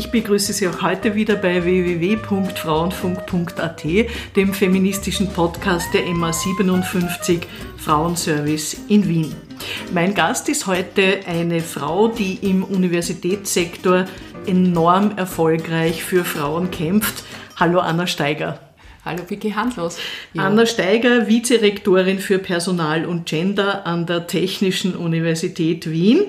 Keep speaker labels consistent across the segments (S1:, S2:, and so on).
S1: Ich begrüße Sie auch heute wieder bei www.frauenfunk.at, dem feministischen Podcast der MA 57 Frauenservice in Wien. Mein Gast ist heute eine Frau, die im Universitätssektor enorm erfolgreich für Frauen kämpft. Hallo Anna Steiger.
S2: Hallo Vicky Handlos.
S1: Ja. Anna Steiger, Vizerektorin für Personal und Gender an der Technischen Universität Wien.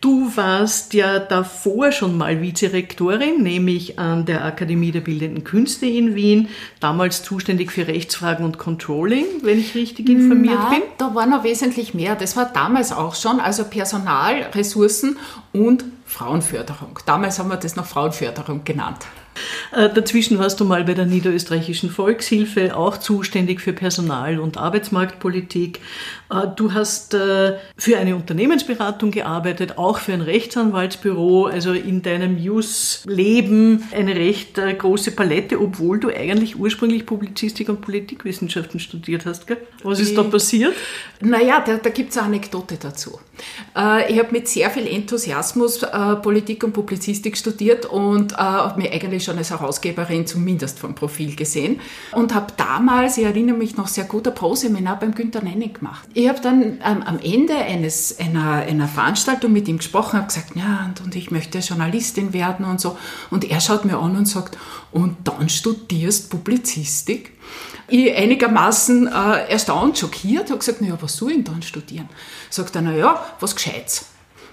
S1: Du warst ja davor schon mal Vizerektorin, nämlich an der Akademie der Bildenden Künste in Wien, damals zuständig für Rechtsfragen und Controlling, wenn ich richtig informiert
S2: Na,
S1: bin.
S2: Da war noch wesentlich mehr. Das war damals auch schon, also Personal, Ressourcen und Frauenförderung. Damals haben wir das noch Frauenförderung genannt.
S1: Äh, dazwischen warst du mal bei der Niederösterreichischen Volkshilfe, auch zuständig für Personal- und Arbeitsmarktpolitik. Äh, du hast äh, für eine Unternehmensberatung gearbeitet, auch für ein Rechtsanwaltsbüro, also in deinem Jus-Leben eine recht große Palette, obwohl du eigentlich ursprünglich Publizistik und Politikwissenschaften studiert hast. Gell? Was ist da passiert?
S2: Naja, da, da gibt es eine Anekdote dazu. Ich habe mit sehr viel Enthusiasmus Politik und Publizistik studiert und habe mir eigentlich schon als Herausgeberin zumindest vom Profil gesehen und habe damals, ich erinnere mich noch sehr gut, ein Pro-Seminar beim Günter Nenning gemacht. Ich habe dann ähm, am Ende eines, einer, einer Veranstaltung mit ihm gesprochen, habe gesagt, ja, und, und ich möchte Journalistin werden und so. Und er schaut mir an und sagt, und dann studierst Publizistik? Ich einigermaßen äh, erstaunt, schockiert, habe gesagt, naja, was soll ich denn dann studieren? Sagt er, naja, was Gescheites.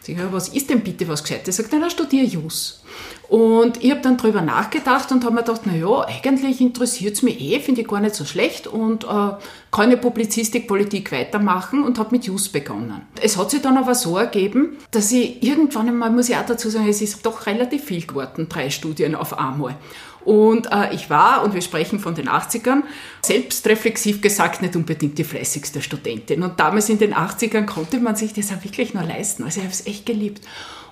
S2: Ich, ja, was ist denn bitte was Gescheites? Er sagt, na, studiere Jus. Und ich habe dann drüber nachgedacht und habe mir gedacht, naja, eigentlich interessiert es mich eh, finde ich gar nicht so schlecht und äh, kann eine Publizistik, Politik weitermachen und habe mit Jus begonnen. Es hat sich dann aber so ergeben, dass ich irgendwann einmal, muss ich auch dazu sagen, es ist doch relativ viel geworden, drei Studien auf einmal. Und äh, ich war, und wir sprechen von den 80ern, selbstreflexiv gesagt nicht unbedingt die fleißigste Studentin. Und damals in den 80ern konnte man sich das auch wirklich nur leisten. Also ich habe es echt geliebt.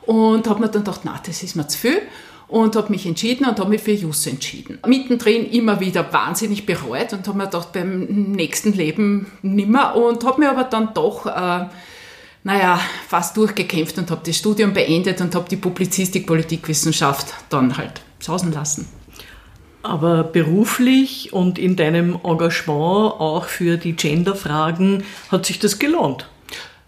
S2: Und habe mir dann gedacht, na, das ist mir zu viel und habe mich entschieden und habe mich für Jus entschieden. Mittendrin immer wieder wahnsinnig bereut und habe mir gedacht, beim nächsten Leben nimmer und habe mir aber dann doch, äh, naja, fast durchgekämpft und habe das Studium beendet und habe die Publizistik, Politikwissenschaft dann halt sausen lassen.
S1: Aber beruflich und in deinem Engagement auch für die Genderfragen hat sich das gelohnt.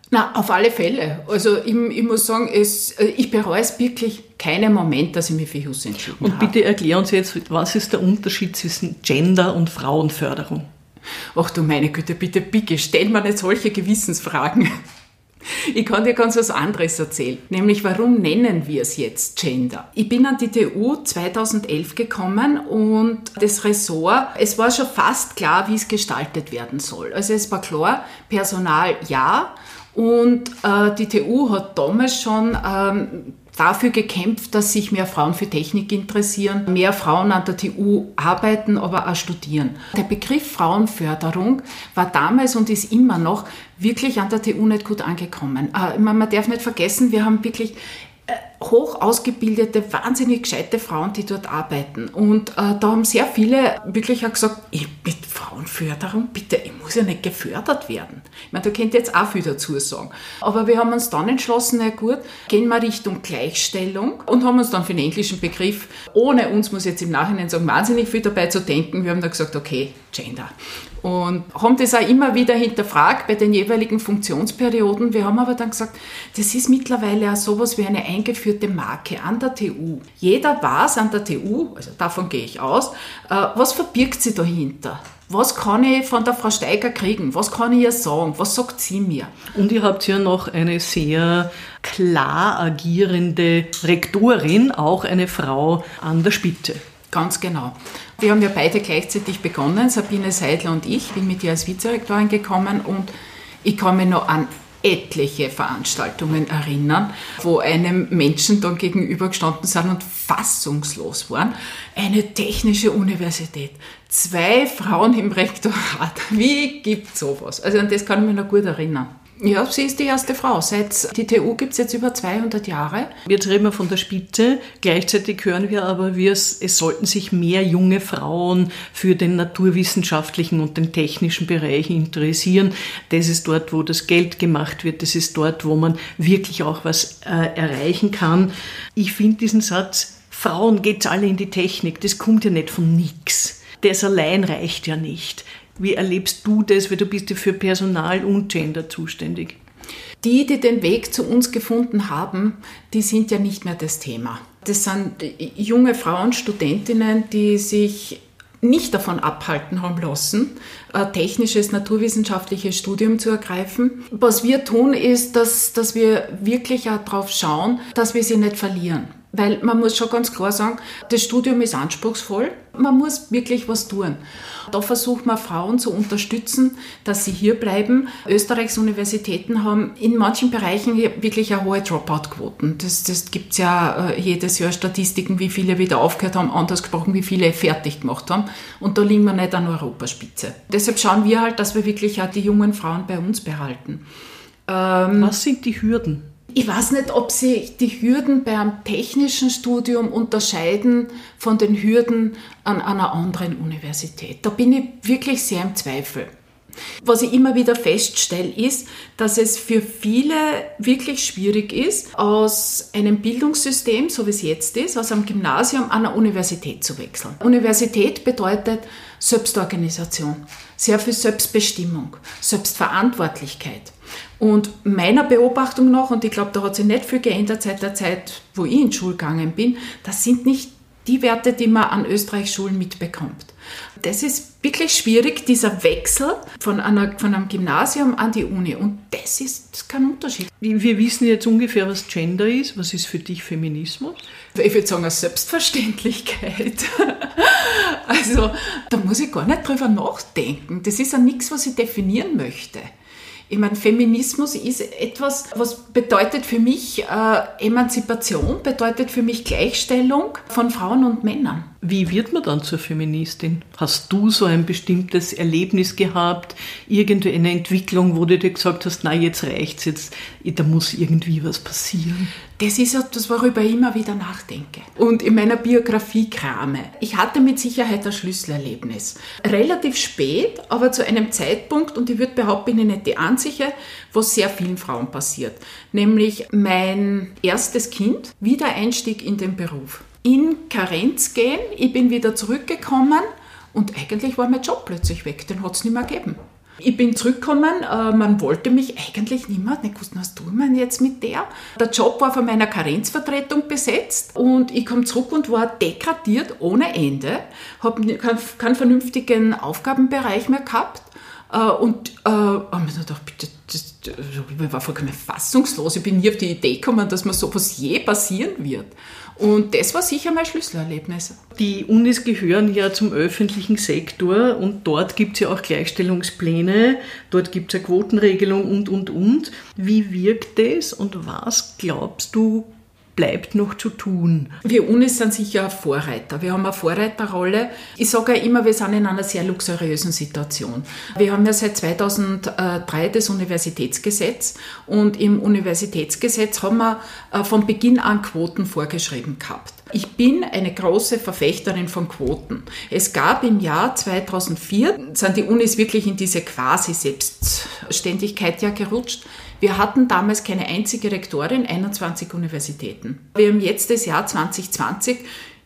S2: Na, auf alle Fälle. Also ich, ich muss sagen, es, äh, ich bereue es wirklich keinen Moment, dass ich mich für Hus entschieden
S1: habe. Und bitte erklär uns jetzt, was ist der Unterschied zwischen Gender- und Frauenförderung?
S2: Ach du meine Güte, bitte, bitte, stell mir nicht solche Gewissensfragen. Ich kann dir ganz was anderes erzählen, nämlich warum nennen wir es jetzt Gender? Ich bin an die TU 2011 gekommen und das Ressort, es war schon fast klar, wie es gestaltet werden soll. Also es war klar, Personal ja, und äh, die TU hat damals schon ähm, dafür gekämpft, dass sich mehr Frauen für Technik interessieren, mehr Frauen an der TU arbeiten, aber auch studieren. Der Begriff Frauenförderung war damals und ist immer noch wirklich an der TU nicht gut angekommen. Äh, man darf nicht vergessen, wir haben wirklich äh, hoch ausgebildete, wahnsinnig gescheite Frauen, die dort arbeiten. Und äh, da haben sehr viele wirklich auch gesagt, ich, mit Frauenförderung, bitte, ich muss ja nicht gefördert werden. Ich meine, da könnt ihr jetzt auch viel dazu sagen. Aber wir haben uns dann entschlossen, na gut, gehen wir Richtung Gleichstellung und haben uns dann für den englischen Begriff, ohne uns, muss ich jetzt im Nachhinein sagen, wahnsinnig viel dabei zu denken, wir haben dann gesagt, okay, Gender. Und haben das auch immer wieder hinterfragt bei den jeweiligen Funktionsperioden. Wir haben aber dann gesagt, das ist mittlerweile auch sowas wie eine eingeführte Marke an der TU. Jeder weiß an der TU, also davon gehe ich aus, äh, was verbirgt sie dahinter? Was kann ich von der Frau Steiger kriegen? Was kann ich ihr sagen? Was sagt sie mir?
S1: Und ihr habt ja noch eine sehr klar agierende Rektorin, auch eine Frau an der Spitze.
S2: Ganz genau. Wir haben ja beide gleichzeitig begonnen, Sabine Seidler und ich. bin mit ihr als Vizerektorin gekommen und ich kann mich noch an etliche Veranstaltungen erinnern, wo einem Menschen dann gegenübergestanden sind und fassungslos waren. Eine technische Universität, zwei Frauen im Rektorat. Wie gibt sowas? Also an das kann ich mich noch gut erinnern. Ja, sie ist die erste Frau. Seit die TU gibt es jetzt über 200 Jahre.
S1: Jetzt reden wir von der Spitze. Gleichzeitig hören wir aber, wir, es sollten sich mehr junge Frauen für den naturwissenschaftlichen und den technischen Bereich interessieren. Das ist dort, wo das Geld gemacht wird. Das ist dort, wo man wirklich auch was äh, erreichen kann. Ich finde diesen Satz Frauen geht's alle in die Technik, das kommt ja nicht von nix. Das allein reicht ja nicht. Wie erlebst du das, weil du bist ja für Personal und Gender zuständig?
S2: Die, die den Weg zu uns gefunden haben, die sind ja nicht mehr das Thema. Das sind junge Frauen, Studentinnen, die sich nicht davon abhalten haben lassen, ein technisches, naturwissenschaftliches Studium zu ergreifen. Was wir tun, ist, dass, dass wir wirklich auch darauf schauen, dass wir sie nicht verlieren. Weil man muss schon ganz klar sagen, das Studium ist anspruchsvoll. Man muss wirklich was tun. Da versucht man Frauen zu unterstützen, dass sie hier bleiben. Österreichs Universitäten haben in manchen Bereichen wirklich eine hohe Dropout-Quoten. Das, das gibt es ja äh, jedes Jahr Statistiken, wie viele wieder aufgehört haben, anders gesprochen, wie viele fertig gemacht haben. Und da liegen wir nicht an Europaspitze. Deshalb schauen wir halt, dass wir wirklich auch die jungen Frauen bei uns behalten.
S1: Ähm, Was sind die Hürden?
S2: Ich weiß nicht, ob sich die Hürden beim technischen Studium unterscheiden von den Hürden an einer anderen Universität. Da bin ich wirklich sehr im Zweifel. Was ich immer wieder feststelle, ist, dass es für viele wirklich schwierig ist, aus einem Bildungssystem, so wie es jetzt ist, aus einem Gymnasium an eine Universität zu wechseln. Universität bedeutet Selbstorganisation, sehr viel Selbstbestimmung, Selbstverantwortlichkeit. Und meiner Beobachtung nach, und ich glaube, da hat sich nicht viel geändert seit der Zeit, wo ich in Schule gegangen bin, das sind nicht die Werte, die man an Österreichs Schulen mitbekommt. Das ist wirklich schwierig, dieser Wechsel von, einer, von einem Gymnasium an die Uni. Und das ist kein Unterschied.
S1: Wir wissen jetzt ungefähr, was Gender ist. Was ist für dich Feminismus?
S2: Ich würde sagen, eine Selbstverständlichkeit. also, da muss ich gar nicht drüber nachdenken. Das ist ja nichts, was ich definieren möchte. Ich meine, Feminismus ist etwas, was bedeutet für mich äh, Emanzipation, bedeutet für mich Gleichstellung von Frauen und Männern.
S1: Wie wird man dann zur Feministin? Hast du so ein bestimmtes Erlebnis gehabt, irgendeine Entwicklung, wo du dir gesagt hast, na jetzt reicht's, jetzt, da muss irgendwie was passieren?
S2: Das ist etwas, worüber ich immer wieder nachdenke und in meiner Biografie krame. Ich hatte mit Sicherheit ein Schlüsselerlebnis. Relativ spät, aber zu einem Zeitpunkt, und ich würde behaupten, ich bin nicht die einzige, wo sehr vielen Frauen passiert. Nämlich mein erstes Kind, Wiedereinstieg in den Beruf in Karenz gehen. Ich bin wieder zurückgekommen und eigentlich war mein Job plötzlich weg. Den hat es nicht mehr gegeben. Ich bin zurückgekommen, äh, man wollte mich eigentlich nicht mehr. Ich wusste, was tun wir jetzt mit der? Der Job war von meiner Karenzvertretung besetzt und ich komme zurück und war degradiert ohne Ende, habe keinen, vernünftigen Aufgabenbereich mehr gehabt äh, und äh, habe mir gedacht, bitte, das, ich war vollkommen fassungslos. Ich bin nie auf die Idee gekommen, dass mir sowas je passieren wird. Und das war sicher mein Schlüsselerlebnis.
S1: Die Unis gehören ja zum öffentlichen Sektor und dort gibt es ja auch Gleichstellungspläne, dort gibt es eine Quotenregelung und, und, und. Wie wirkt das und was glaubst du, bleibt noch zu tun?
S2: Wir Unis sind sicher Vorreiter. Wir haben eine Vorreiterrolle. Ich sage ja immer, wir sind in einer sehr luxuriösen Situation. Wir haben ja seit 2003 das Universitätsgesetz und im Universitätsgesetz haben wir äh, von Beginn an Quoten vorgeschrieben gehabt. Ich bin eine große Verfechterin von Quoten. Es gab im Jahr 2004, sind die Unis wirklich in diese quasi Selbstständigkeit ja gerutscht, wir hatten damals keine einzige Rektorin, 21 Universitäten. Wir haben jetzt das Jahr 2020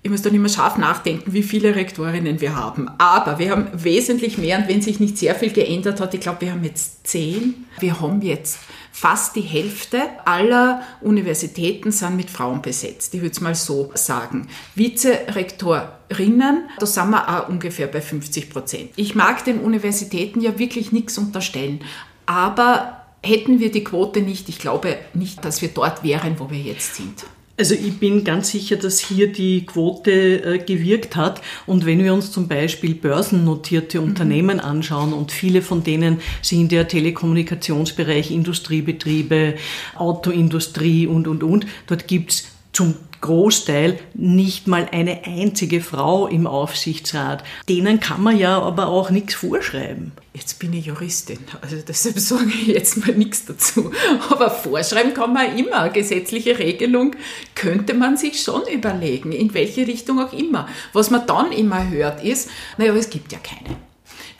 S2: ich muss dann immer scharf nachdenken, wie viele Rektorinnen wir haben. Aber wir haben wesentlich mehr und wenn sich nicht sehr viel geändert hat, ich glaube, wir haben jetzt zehn. Wir haben jetzt fast die Hälfte aller Universitäten sind mit Frauen besetzt. Ich würde es mal so sagen. Vizerektorinnen, da sind wir auch ungefähr bei 50 Prozent. Ich mag den Universitäten ja wirklich nichts unterstellen. Aber Hätten wir die Quote nicht, ich glaube nicht, dass wir dort wären, wo wir jetzt sind.
S1: Also ich bin ganz sicher, dass hier die Quote äh, gewirkt hat. Und wenn wir uns zum Beispiel börsennotierte mhm. Unternehmen anschauen und viele von denen sind der Telekommunikationsbereich, Industriebetriebe, Autoindustrie und, und, und, dort gibt's zum Großteil nicht mal eine einzige Frau im Aufsichtsrat. Denen kann man ja aber auch nichts vorschreiben.
S2: Jetzt bin ich Juristin, also deshalb sage ich jetzt mal nichts dazu. Aber vorschreiben kann man immer. Gesetzliche Regelung könnte man sich schon überlegen, in welche Richtung auch immer. Was man dann immer hört ist, naja, es gibt ja keine.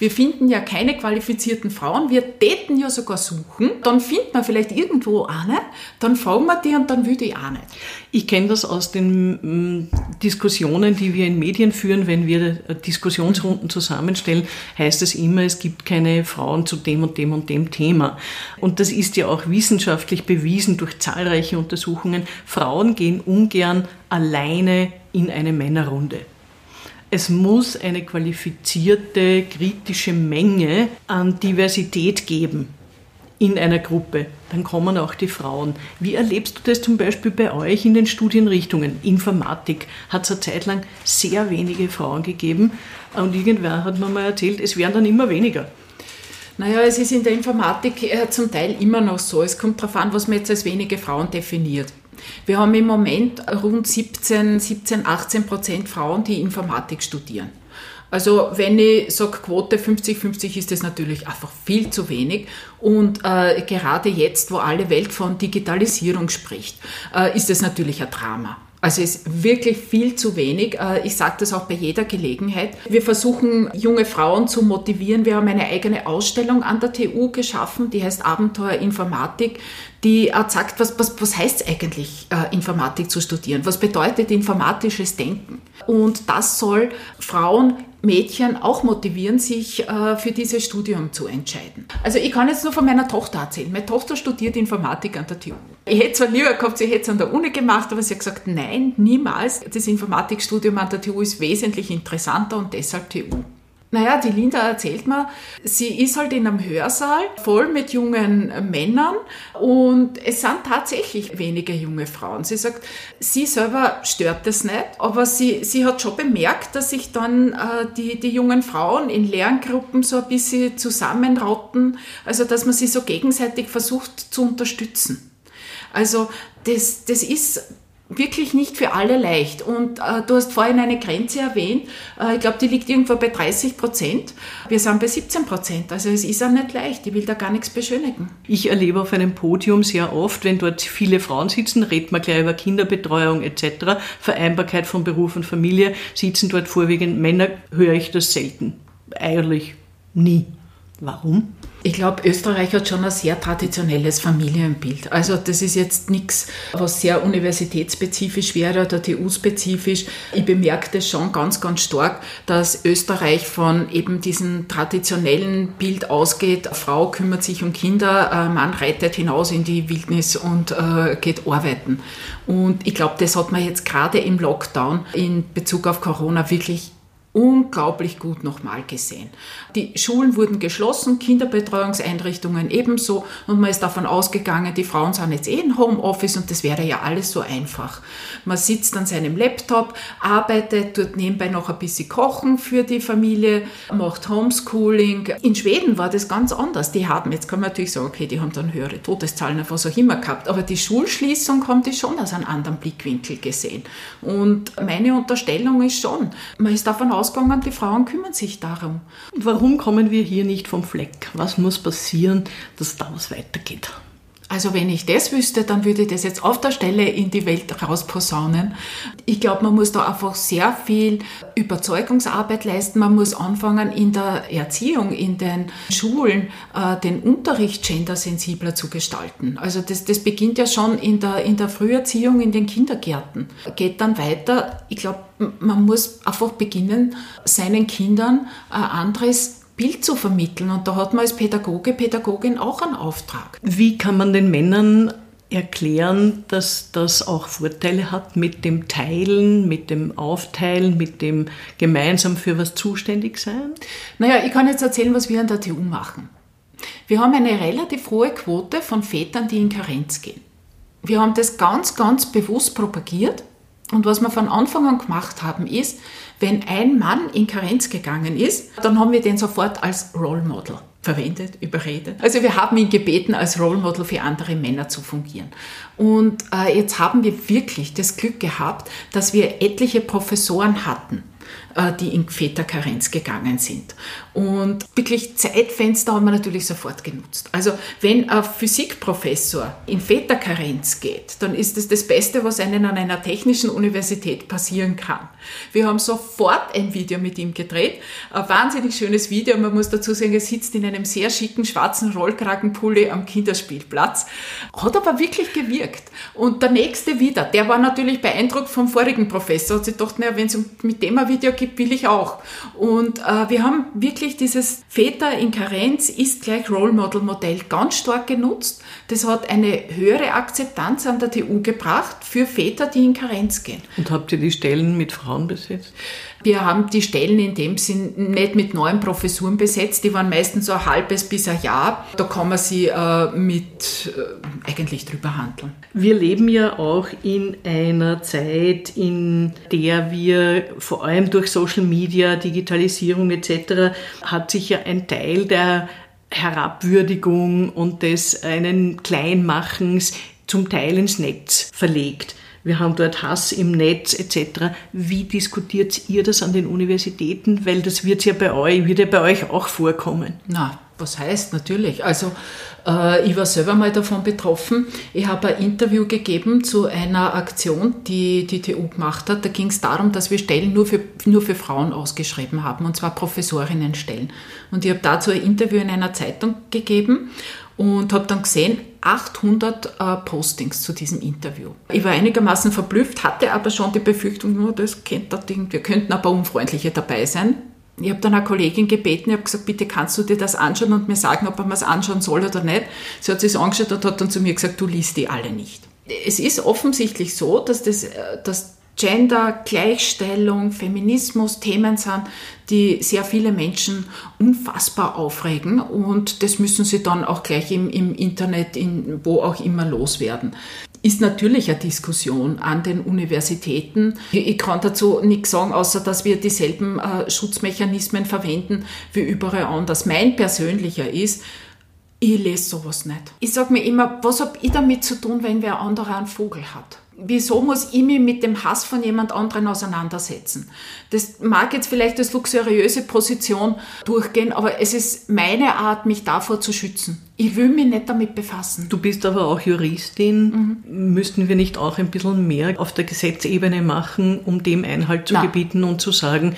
S2: Wir finden ja keine qualifizierten Frauen, wir täten ja sogar suchen, dann findet man vielleicht irgendwo eine, dann fragen wir die und dann will die auch nicht.
S1: Ich kenne das aus den mm, Diskussionen, die wir in Medien führen, wenn wir Diskussionsrunden zusammenstellen, heißt es immer, es gibt keine Frauen zu dem und dem und dem Thema. Und das ist ja auch wissenschaftlich bewiesen durch zahlreiche Untersuchungen. Frauen gehen ungern alleine in eine Männerrunde. Es muss eine qualifizierte, kritische Menge an Diversität geben in einer Gruppe. Dann kommen auch die Frauen. Wie erlebst du das zum Beispiel bei euch in den Studienrichtungen? Informatik hat es eine Zeit lang sehr wenige Frauen gegeben und irgendwer hat mir mal erzählt, es werden dann immer weniger.
S2: Naja, es ist in der Informatik äh, zum Teil immer noch so. Es kommt darauf an, was man jetzt als wenige Frauen definiert. Wir haben im Moment rund 17, 17 18 Prozent Frauen, die Informatik studieren. Also wenn ich sage Quote 50-50 ist das natürlich einfach viel zu wenig. Und äh, gerade jetzt, wo alle Welt von Digitalisierung spricht, äh, ist das natürlich ein Drama. Also es ist wirklich viel zu wenig. Äh, ich sage das auch bei jeder Gelegenheit. Wir versuchen, junge Frauen zu motivieren. Wir haben eine eigene Ausstellung an der TU geschaffen, die heißt Abenteuer Informatik, die sagt, was, was, was heißt eigentlich, äh, Informatik zu studieren? Was bedeutet informatisches Denken? Und das soll Frauen Mädchen auch motivieren, sich äh, für dieses Studium zu entscheiden. Also ich kann jetzt nur von meiner Tochter erzählen. Meine Tochter studiert Informatik an der TU. Ich hätte zwar lieber gehabt, sie hätte es an der Uni gemacht, aber sie hat gesagt, nein, niemals. Das Informatikstudium an der TU ist wesentlich interessanter und deshalb TU. Naja, die Linda erzählt mir, sie ist halt in einem Hörsaal voll mit jungen Männern und es sind tatsächlich weniger junge Frauen. Sie sagt, sie selber stört das nicht, aber sie, sie hat schon bemerkt, dass sich dann äh, die, die jungen Frauen in Lerngruppen so ein bisschen zusammenrotten, also dass man sie so gegenseitig versucht zu unterstützen. Also das, das ist wirklich nicht für alle leicht. Und äh, du hast vorhin eine Grenze erwähnt. Äh, ich glaube, die liegt irgendwo bei 30 Prozent. Wir sind bei 17 Prozent. Also es ist auch nicht leicht. Ich will da gar nichts beschönigen.
S1: Ich erlebe auf einem Podium sehr oft, wenn dort viele Frauen sitzen, redet man gleich über Kinderbetreuung etc., Vereinbarkeit von Beruf und Familie, sitzen dort vorwiegend Männer, höre ich das selten. Eigentlich nie. Warum?
S2: Ich glaube, Österreich hat schon ein sehr traditionelles Familienbild. Also das ist jetzt nichts, was sehr universitätsspezifisch wäre oder TU-spezifisch. Ich bemerke das schon ganz, ganz stark, dass Österreich von eben diesem traditionellen Bild ausgeht. Eine Frau kümmert sich um Kinder, ein Mann reitet hinaus in die Wildnis und äh, geht arbeiten. Und ich glaube, das hat man jetzt gerade im Lockdown in Bezug auf Corona wirklich unglaublich gut nochmal gesehen. Die Schulen wurden geschlossen, Kinderbetreuungseinrichtungen ebenso und man ist davon ausgegangen, die Frauen sind jetzt eh in Homeoffice und das wäre ja alles so einfach. Man sitzt an seinem Laptop, arbeitet, tut nebenbei noch ein bisschen kochen für die Familie, macht Homeschooling. In Schweden war das ganz anders. Die haben, jetzt kann man natürlich sagen, okay, die haben dann höhere Todeszahlen, was auch immer gehabt, aber die Schulschließung haben die schon aus einem anderen Blickwinkel gesehen. Und meine Unterstellung ist schon, man ist davon ausgegangen, ausgegangen, die Frauen kümmern sich darum.
S1: Warum kommen wir hier nicht vom Fleck? Was muss passieren, dass da was weitergeht?
S2: Also wenn ich das wüsste, dann würde ich das jetzt auf der Stelle in die Welt rausposaunen. Ich glaube, man muss da einfach sehr viel Überzeugungsarbeit leisten. Man muss anfangen, in der Erziehung, in den Schulen, äh, den Unterricht gendersensibler zu gestalten. Also das, das beginnt ja schon in der, in der Früherziehung, in den Kindergärten. Geht dann weiter. Ich glaube, man muss einfach beginnen, seinen Kindern ein anderes Bild zu vermitteln. Und da hat man als Pädagoge, Pädagogin auch einen Auftrag.
S1: Wie kann man den Männern erklären, dass das auch Vorteile hat mit dem Teilen, mit dem Aufteilen, mit dem gemeinsam für was zuständig sein?
S2: Naja, ich kann jetzt erzählen, was wir an der TU machen. Wir haben eine relativ hohe Quote von Vätern, die in Karenz gehen. Wir haben das ganz, ganz bewusst propagiert. Und was wir von Anfang an gemacht haben, ist, wenn ein Mann in Karenz gegangen ist, dann haben wir den sofort als Role Model verwendet, überredet. Also wir haben ihn gebeten, als Role Model für andere Männer zu fungieren. Und äh, jetzt haben wir wirklich das Glück gehabt, dass wir etliche Professoren hatten, die in Väterkarenz gegangen sind. Und wirklich Zeitfenster haben wir natürlich sofort genutzt. Also wenn ein Physikprofessor in Väterkarenz geht, dann ist das das Beste, was einem an einer technischen Universität passieren kann. Wir haben sofort ein Video mit ihm gedreht, ein wahnsinnig schönes Video. Man muss dazu sagen, er sitzt in einem sehr schicken schwarzen Rollkragenpulli am Kinderspielplatz. Hat aber wirklich gewirkt. Und der nächste wieder, der war natürlich beeindruckt vom vorigen Professor. Hat sich gedacht, naja, wenn es mit dem ein Video gibt, will ich auch. Und äh, wir haben wirklich dieses Väter in Karenz ist gleich Role Model Modell ganz stark genutzt. Das hat eine höhere Akzeptanz an der TU gebracht für Väter, die in Karenz gehen.
S1: Und habt ihr die Stellen mit Frauen besetzt?
S2: Wir haben die Stellen in dem Sinn nicht mit neuen Professuren besetzt, die waren meistens so ein halbes bis ein Jahr. Da kann man sie äh, mit äh, eigentlich drüber handeln.
S1: Wir leben ja auch in einer Zeit, in der wir vor allem durch Social Media, Digitalisierung etc. hat sich ja ein Teil der Herabwürdigung und des einen Kleinmachens zum Teil ins Netz verlegt wir haben dort Hass im Netz etc. Wie diskutiert ihr das an den Universitäten? Weil das wird ja bei euch, wird ja bei euch auch vorkommen.
S2: Na, was heißt natürlich? Also äh, ich war selber mal davon betroffen. Ich habe ein Interview gegeben zu einer Aktion, die die TU gemacht hat. Da ging es darum, dass wir Stellen nur für, nur für Frauen ausgeschrieben haben, und zwar Professorinnenstellen. Und ich habe dazu ein Interview in einer Zeitung gegeben und habe dann gesehen, 800 äh, Postings zu diesem Interview. Ich war einigermaßen verblüfft, hatte aber schon die Befürchtung, nur das kennt das Ding, wir könnten aber unfreundliche dabei sein. Ich habe dann eine Kollegin gebeten, ich habe gesagt, bitte kannst du dir das anschauen und mir sagen, ob man es anschauen soll oder nicht. Sie hat sich angeschaut und hat dann zu mir gesagt, du liest die alle nicht. Es ist offensichtlich so, dass, das, äh, dass Gender, Gleichstellung, Feminismus Themen sind, die sehr viele Menschen unfassbar aufregen und das müssen sie dann auch gleich im, im Internet, in, wo auch immer loswerden ist natürlich eine Diskussion an den Universitäten. Ich kann dazu nichts sagen, außer dass wir dieselben äh, Schutzmechanismen verwenden wie überall anders. Mein persönlicher ist, ich lese sowas nicht. Ich sage mir immer, was habe ich damit zu tun, wenn wer anderer einen Vogel hat? Wieso muss ich mich mit dem Hass von jemand anderen auseinandersetzen? Das mag jetzt vielleicht als luxuriöse Position durchgehen, aber es ist meine Art, mich davor zu schützen. Ich will mich nicht damit befassen.
S1: Du bist aber auch Juristin. Mhm. Müssten wir nicht auch ein bisschen mehr auf der Gesetzebene machen, um dem Einhalt zu Nein. gebieten und zu sagen,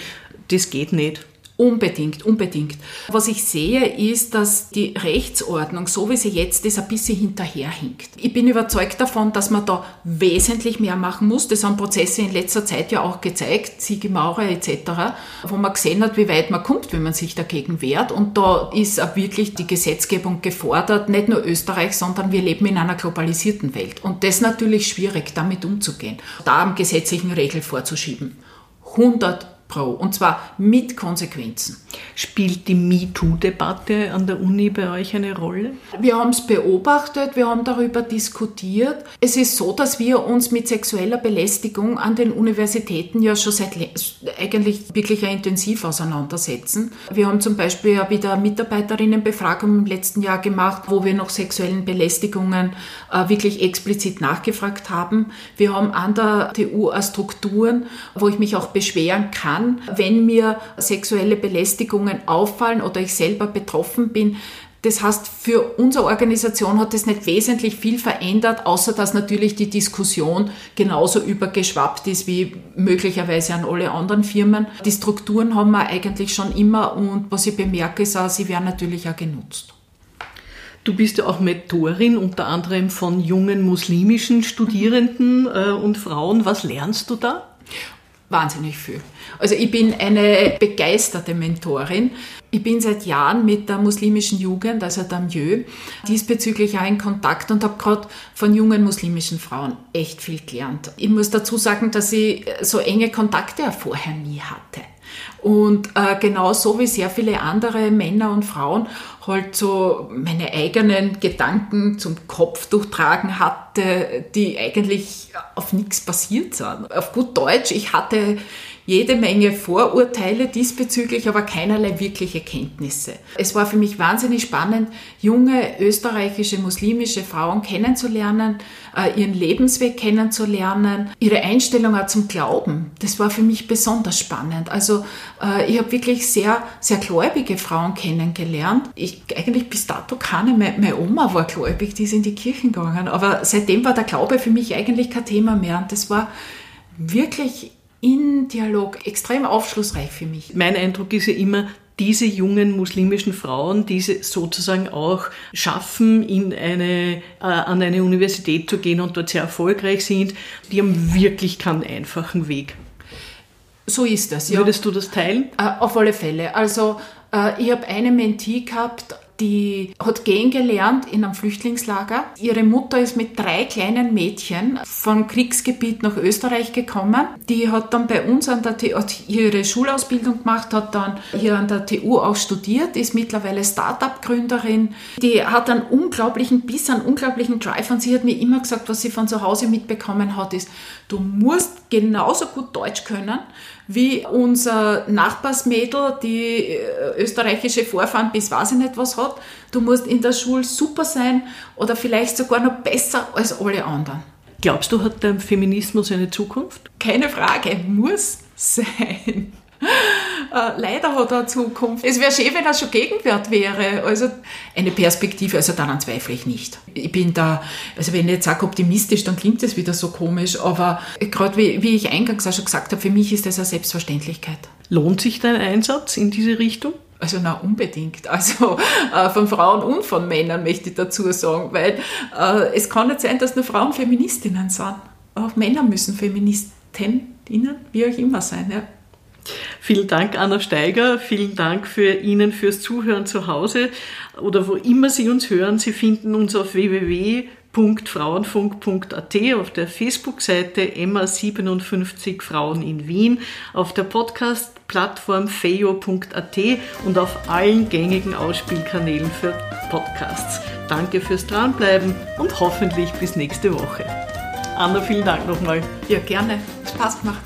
S1: das geht nicht?
S2: Unbedingt, unbedingt. Was ich sehe, ist, dass die Rechtsordnung, so wie sie jetzt ist, ein bisschen hinterherhinkt. Ich bin überzeugt davon, dass man da wesentlich mehr machen muss. Das haben Prozesse in letzter Zeit ja auch gezeigt, Siege Maurer etc., wo man gesehen hat, wie weit man kommt, wenn man sich dagegen wehrt. Und da ist auch wirklich die Gesetzgebung gefordert, nicht nur Österreich, sondern wir leben in einer globalisierten Welt. Und das ist natürlich schwierig, damit umzugehen, da am gesetzlichen Regel vorzuschieben. 100 Pro. Und zwar mit Konsequenzen.
S1: Spielt die MeToo-Debatte an der Uni bei euch eine Rolle?
S2: Wir haben es beobachtet, wir haben darüber diskutiert. Es ist so, dass wir uns mit sexueller Belästigung an den Universitäten ja schon seit eigentlich wirklich intensiv auseinandersetzen. Wir haben zum Beispiel ja wieder Mitarbeiterinnenbefragung im letzten Jahr gemacht, wo wir nach sexuellen Belästigungen äh, wirklich explizit nachgefragt haben. Wir haben an der TU Strukturen, wo ich mich auch beschweren kann, wenn mir sexuelle Belästigungen auffallen oder ich selber betroffen bin. Das heißt, für unsere Organisation hat das nicht wesentlich viel verändert, außer dass natürlich die Diskussion genauso übergeschwappt ist wie möglicherweise an alle anderen Firmen. Die Strukturen haben wir eigentlich schon immer und was ich bemerke, ist auch, sie werden natürlich auch genutzt.
S1: Du bist ja auch Mentorin unter anderem von jungen muslimischen Studierenden äh, und Frauen. Was lernst du da?
S2: Wahnsinnig viel. Also ich bin eine begeisterte Mentorin. Ich bin seit Jahren mit der muslimischen Jugend, also der Mieux, diesbezüglich auch in Kontakt und habe gerade von jungen muslimischen Frauen echt viel gelernt. Ich muss dazu sagen, dass ich so enge Kontakte vorher nie hatte. Und äh, genauso wie sehr viele andere Männer und Frauen halt so meine eigenen Gedanken zum Kopf durchtragen hatte, die eigentlich auf nichts basiert sind. Auf gut Deutsch, ich hatte jede Menge Vorurteile diesbezüglich, aber keinerlei wirkliche Kenntnisse. Es war für mich wahnsinnig spannend, junge österreichische muslimische Frauen kennenzulernen, äh, ihren Lebensweg kennenzulernen, ihre Einstellung auch zum Glauben. Das war für mich besonders spannend. Also äh, ich habe wirklich sehr, sehr gläubige Frauen kennengelernt. Ich, eigentlich bis dato keine, meine, meine Oma war gläubig, die ist in die Kirchen gegangen, aber seitdem war der Glaube für mich eigentlich kein Thema mehr und das war wirklich in Dialog extrem aufschlussreich für mich.
S1: Mein Eindruck ist ja immer, diese jungen muslimischen Frauen, die sozusagen auch schaffen, in eine, äh, an eine Universität zu gehen und dort sehr erfolgreich sind, die haben wirklich keinen einfachen Weg.
S2: So ist das,
S1: ja. Würdest du das teilen?
S2: Äh, auf alle Fälle. Also äh, ich habe eine Mentee gehabt, die hat gehen gelernt in einem Flüchtlingslager. Ihre Mutter ist mit drei kleinen Mädchen vom Kriegsgebiet nach Österreich gekommen. Die hat dann bei uns an der TU ihre Schulausbildung gemacht, hat dann hier an der TU auch studiert, ist mittlerweile Start-up-Gründerin. Die hat einen unglaublichen Biss, einen unglaublichen Drive und sie hat mir immer gesagt, was sie von zu Hause mitbekommen hat, ist, du musst genauso gut Deutsch können wie unser Nachbarsmädel, die äh, österreichische Vorfahren bis weiß ich nicht was hat. Du musst in der Schule super sein oder vielleicht sogar noch besser als alle anderen.
S1: Glaubst du, hat der Feminismus eine Zukunft?
S2: Keine Frage, muss sein. Äh, leider hat er eine Zukunft. Es wäre schön, wenn er schon Gegenwart wäre. Also eine Perspektive, also daran zweifle ich nicht. Ich bin da, also wenn ich jetzt sage optimistisch, dann klingt das wieder so komisch, aber gerade wie, wie ich eingangs auch schon gesagt habe, für mich ist das eine Selbstverständlichkeit.
S1: Lohnt sich dein Einsatz in diese Richtung?
S2: Also na unbedingt. Also äh, von Frauen und von Männern möchte ich dazu sagen, weil äh, es kann nicht sein, dass nur Frauen Feministinnen sind. Auch Männer müssen Feministinnen, wie auch immer sein. Ja.
S1: Vielen Dank, Anna Steiger. Vielen Dank für Ihnen fürs Zuhören zu Hause oder wo immer Sie uns hören. Sie finden uns auf www.frauenfunk.at, auf der Facebook-Seite Emma57 Frauen in Wien, auf der Podcast-Plattform feo.at und auf allen gängigen Ausspielkanälen für Podcasts. Danke fürs Dranbleiben und hoffentlich bis nächste Woche. Anna, vielen Dank nochmal.
S2: Ja, gerne. Spaß gemacht.